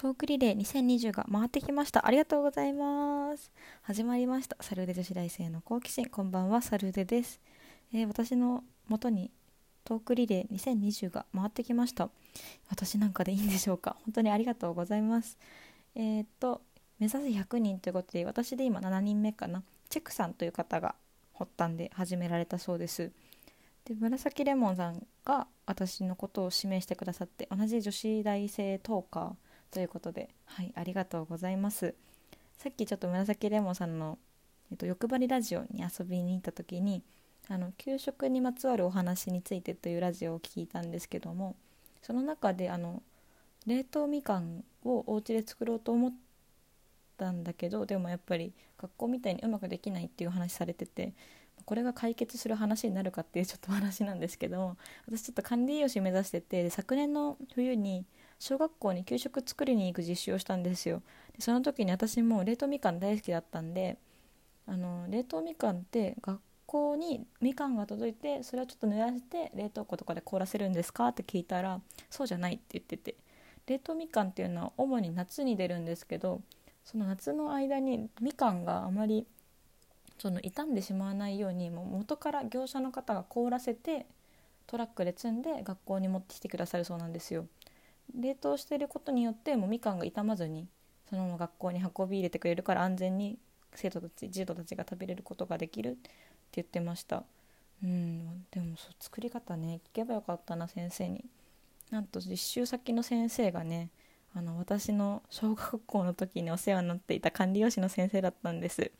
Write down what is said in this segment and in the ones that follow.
トークリレー2020が回ってきました。ありがとうございます。始まりました。サルーデ女子大生の好奇心。こんばんは。サルーデです、えー、私の元にトークリレー2020が回ってきました。私なんかでいいんでしょうか？本当にありがとうございます。えー、っと目指せ100人ということで私で今7人目かな。チェックさんという方が発端で始められたそうです。で紫レモンさんが私のことを指名してくださって同じ女子大生トーカーということで、はい、ありがとうございます。さっきちょっと紫レモンさんの、えっと、欲張りラジオに遊びに行った時にあの給食にまつわるお話についてというラジオを聞いたんですけどもその中であの冷凍みかんをお家で作ろうと思ったんだけどでもやっぱり学校みたいにうまくできないっていう話されててこれが解決する話になるかっていうちょっと話なんですけども私ちょっと管理栄養士目指してて昨年の冬に小学校に給食作りに行く実習をしたんですよでその時に私も冷凍みかん大好きだったんであの冷凍みかんって学校にみかんが届いてそれをちょっと濡らして冷凍庫とかで凍らせるんですかって聞いたらそうじゃないって言ってて冷凍みかんっていうのは主に夏に出るんですけどその夏の間にみかんがあまりその傷んでしまわないようにもう元から業者の方が凍らせてトラックで積んで学校に持ってきてくださるそうなんですよ。冷凍してることによってもうみかんが傷まずにそのまま学校に運び入れてくれるから安全に生徒たち児童たちが食べれることができるって言ってました。うんでもそう作り方ね聞けばよかったな先生に。なんと実習先の先生がねあの私の小学校の時にお世話になっていた管理用紙の先生だったんです。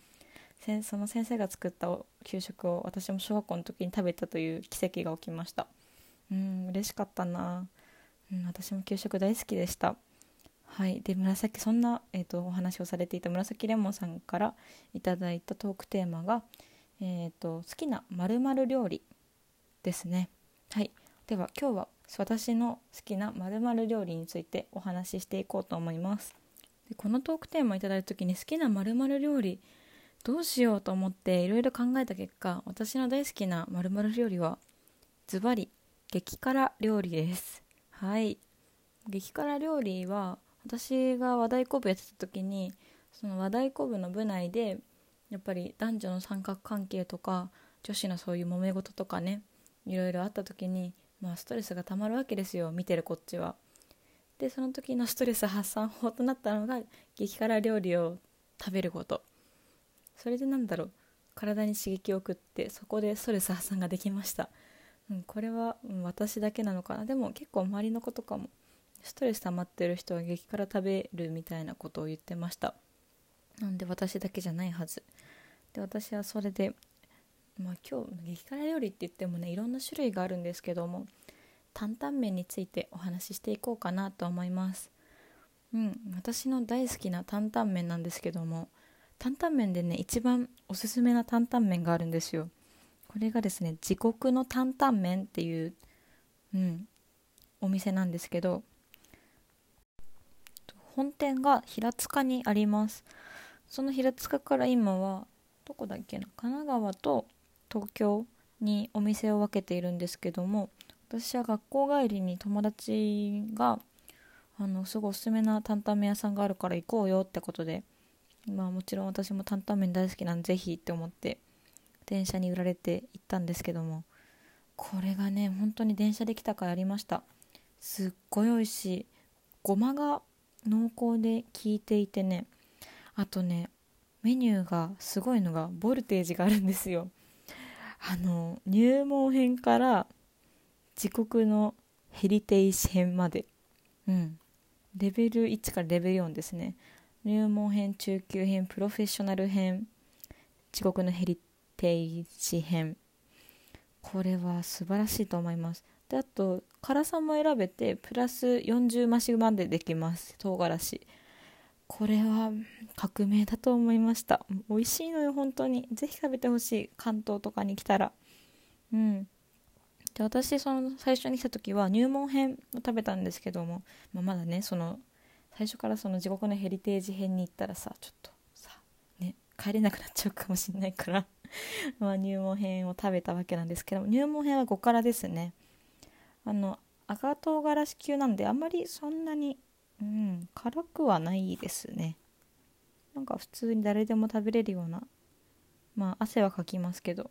その先生が作った給食を私も小学校の時に食べたという奇跡が起きました。うん嬉しかったな。うん、私も給食大好きでした。はい。で紫そんな、えーと、お話をされていた紫レモンさんからいただいたトークテーマが、えーと、好きなまる料理ですね。はい。では今日は私の好きなまる料理についてお話ししていこうと思います。でこのトークテーマをいただいた時に好きなまる料理どうしようと思っていろいろ考えた結果私の大好きなまる料理はズバリ激辛料理です。はい。激辛料理は私が和太鼓部やってた時にその和太鼓部の部内でやっぱり男女の三角関係とか女子のそういう揉め事とかねいろいろあった時に、まあ、ストレスがたまるわけですよ見てるこっちは。でその時のストレス発散法となったのが激辛料理を食べること。それでなんだろう体に刺激を送ってそこでストレス発散ができました。うん、これは、私だけなのかな。でも結構周りの子とかもストレス溜まってる人は激辛食べるみたいなことを言ってました。なんで私だけじゃないはず。で私はそれでまあ今日激辛料理って言ってもねいろんな種類があるんですけども担々麺についてお話ししていこうかなと思います。うん私の大好きな担々麺なんですけども担々麺でね一番おすすめな担々麺があるんですよ。これがですね地獄の担々麺っていう、うん、お店なんですけど本店が平塚にあります。その平塚から今はどこだっけな神奈川と東京にお店を分けているんですけども私は学校帰りに友達があのすごいおすすめな担々麺屋さんがあるから行こうよってことでまあもちろん私も担々麺大好きなんでぜひって思って電車に売られて行ったんですけどもこれがね本当に電車で来たかやりました。すっごい美味しい。ごまが濃厚で効いていてねあとねメニューがすごいのがボルテージがあるんですよ。あの入門編から自国のヘリテージ編まで。うん。レベル1からレベル4ですね。入門編中級編プロフェッショナル編自国のヘリページ編。これは素晴らしいと思います。であと辛さも選べてプラス40増しまでできます。唐辛子。これは革命だと思いました。美味しいのよ本当に。ぜひ食べてほしい。関東とかに来たら。うん。で私その最初に来た時は入門編を食べたんですけども、まあ、まだねその最初からその地獄のヘリテージ編に行ったらさちょっと帰れなくなっちゃうかもしれないから。まあ入門編を食べたわけなんですけど入門編は5辛ですね。あの赤唐辛子級なんであんまりそんなに、うん、辛くはないですね。なんか普通に誰でも食べれるようなまあ汗はかきますけど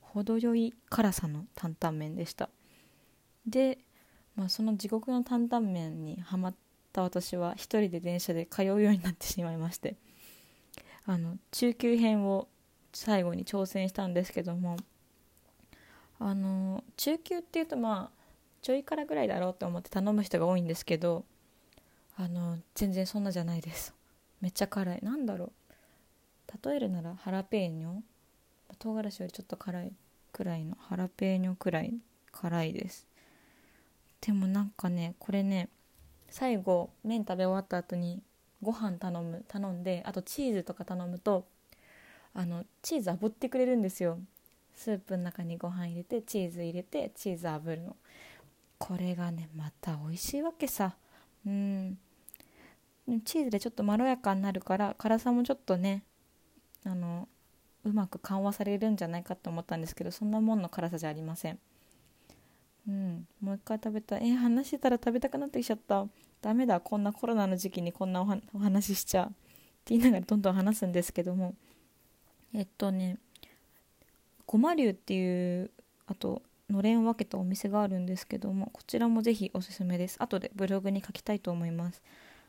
程よい辛さの担々麺でした。で、まあ、その地獄の担々麺にはまった私は一人で電車で通うようになってしまいまして。あの中級編を最後に挑戦したんですけどもあの中級っていうとまあちょい辛ぐらいだろうと思って頼む人が多いんですけどあの全然そんなじゃないです。めっちゃ辛い。なんだろう。例えるならハラペーニョ。唐辛子よりちょっと辛いくらいのハラペーニョくらい。辛いです。でもなんかねこれね最後麺食べ終わった後にご飯頼む頼んであとチーズとか頼むとあのチーズ炙ってくれるんですよ。スープの中にご飯入れてチーズ入れてチーズ炙るの。これがねまた美味しいわけさ。うん。チーズでちょっとまろやかになるから辛さもちょっとねあのうまく緩和されるんじゃないかと思ったんですけどそんなもんの辛さじゃありません。うん。もう一回食べたい。え話してたら食べたくなってきちゃった。ダメだこんなコロナの時期にこんなお話ししちゃって言いながらどんどん話すんですけども。えっとねごま流っていうあとのれんを分けたお店があるんですけどもこちらもぜひおすすめです。後でブログに書きたいと思います。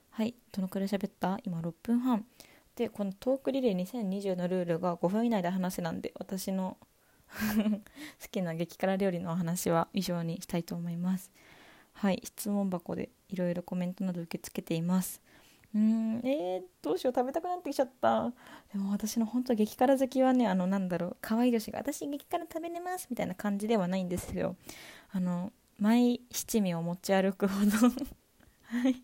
はいどのくらい喋った？今6分半。でこのトークリレー2020のルールが5分以内で話せなんで私の 好きな激辛料理のお話は以上にしたいと思います。はい質問箱でいろいろコメントなど受け付けています。うんえー、どうしよう食べたくなってきちゃった。でも私の本当激辛好きはねあのなんだろう可愛い女子が私激辛食べれますみたいな感じではないんですよ。あのマイ七味を持ち歩くほど。はい。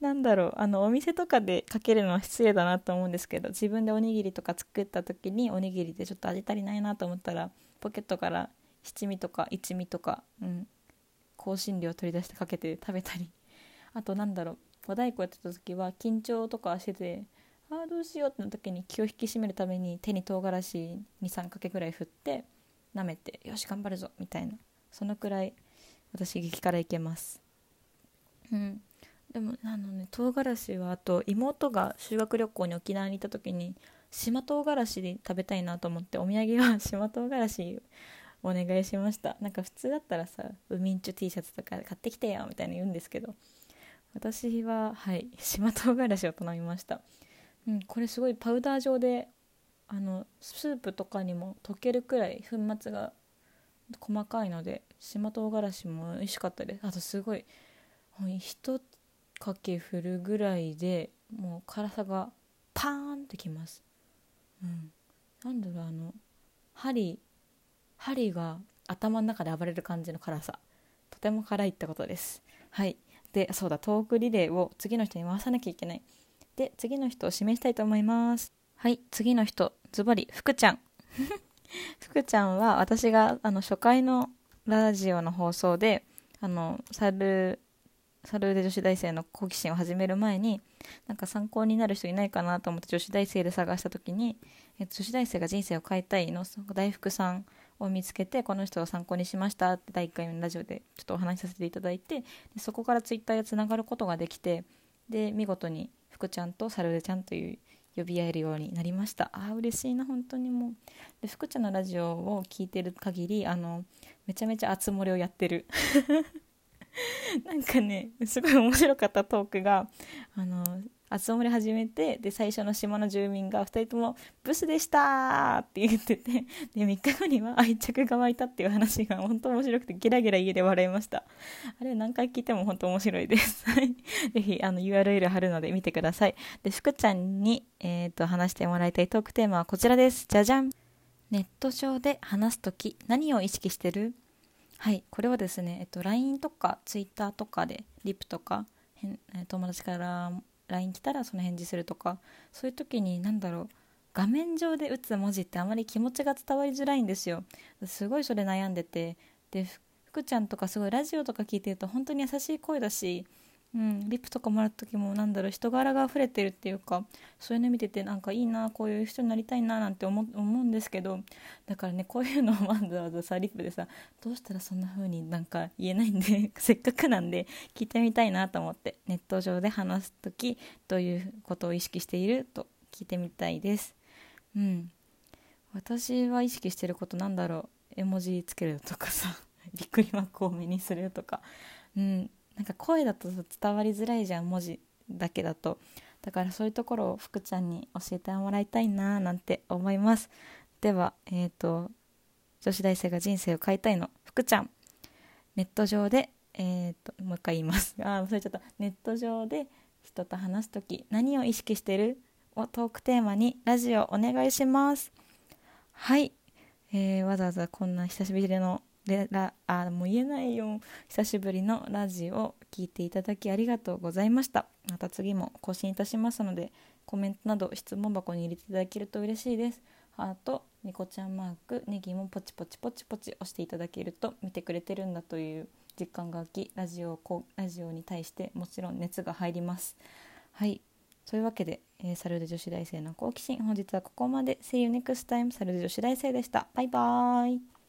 なんだろうあのお店とかでかけるのは失礼だなと思うんですけど自分でおにぎりとか作った時におにぎりでちょっと味足りないなと思ったらポケットから七味とか一味とか、うん、香辛料取り出してかけて食べたり。あとなんだろう。和太鼓やってた時は緊張とかしててああどうしようってな時に気を引き締めるために手に唐辛子23かけぐらい振って舐めてよし頑張るぞみたいな。そのくらい私激辛いけます。うん。でもあのね唐辛子はあと妹が修学旅行に沖縄に行った時に島唐辛子で食べたいなと思ってお土産は島唐辛子お願いしました。なんか普通だったらさウミンチュ T シャツとか買ってきてよみたいに言うんですけど私ははい島唐辛子を頼みました。うんこれすごいパウダー状であのスープとかにも溶けるくらい粉末が細かいので島唐辛子も美味しかったです。あとすごい一かけ振るぐらいでもう辛さがパーンってきます。うん。なんだろうあの針針が頭の中で暴れる感じの辛さ。とても辛いってことです。はい。でそうだトークリレーを次の人に回さなきゃいけない。で次の人を指名したいと思います。はい。次の人ズバリ福ちゃん。福ちゃんは私があの初回のラジオの放送であのサルサルーデ女子大生の好奇心を始める前になんか参考になる人いないかなと思って女子大生で探した時に、えっと、女子大生が人生を変えたいの大福さんを見つけてこの人を参考にしましたって第1回目のラジオでちょっとお話しさせていただいてでそこからツイッターでつながることができてで見事に福ちゃんとサルデちゃんという呼び合えるようになりました。ああ嬉しいな本当にもう。で福ちゃんのラジオを聞いてる限りあのめちゃめちゃ熱盛をやってる。なんかねすごい面白かったトークがあの集まり始めてで最初の島の住民が2人とも「ブスでした!」って言っててで3日後には愛着が湧いたっていう話が本当面白くてゲラゲラ家で笑いました。あれ何回聞いても本当面白いです。ぜひあの URL 貼るので見てください。で福ちゃんに、えーと、話してもらいたいトークテーマはこちらです。じゃじゃん。ネット上で話す時何を意識してる？はい。これはですね、えっと、LINE とか Twitter とかでリプとか友達から LINE 来たらその返事するとかそういう時に何だろう画面上で打つ文字ってあまり気持ちが伝わりづらいんですよ。すごいそれ悩んでて。で福ちゃんとかすごいラジオとか聞いてると本当に優しい声だしうん、リップとかもらった時もなんだろう人柄が溢れてるっていうかそういうの見ててなんかいいなこういう人になりたいななんて思うんですけどだからねこういうのをわざわざさリップでさどうしたらそんな風になんか言えないんで せっかくなんで聞いてみたいなと思ってネット上で話す時どういうことを意識していると聞いてみたいです。うん。私は意識してることなんだろう。絵文字つけるとかさ びっくりマーク多めにするとか。うん。なんか声だと伝わりづらいじゃん文字だけだと。だからそういうところを福ちゃんに教えてもらいたいななんて思います。ではえっ、ー、と女子大生が人生を変えたいの。福ちゃんネット上でえっ、ー、ともう一回言います。あ忘れちゃった。ネット上で人と話す時何を意識してる？をトークテーマにラジオお願いします。はい、えー、わざわざこんな久しぶりのでらあもう言えないよ。久しぶりのラジオを聞いていただきありがとうございました。また次も更新いたしますのでコメントなど質問箱に入れていただけると嬉しいです。ハートニコちゃんマークネギもポチポチポチポチ押していただけると見てくれてるんだという実感が湧きラジオこラジオに対してもちろん熱が入ります。はい。そういうわけで、えー、サルデ女子大生の好奇心。本日はここまで。See you next time サルデ女子大生でした。バイバーイ。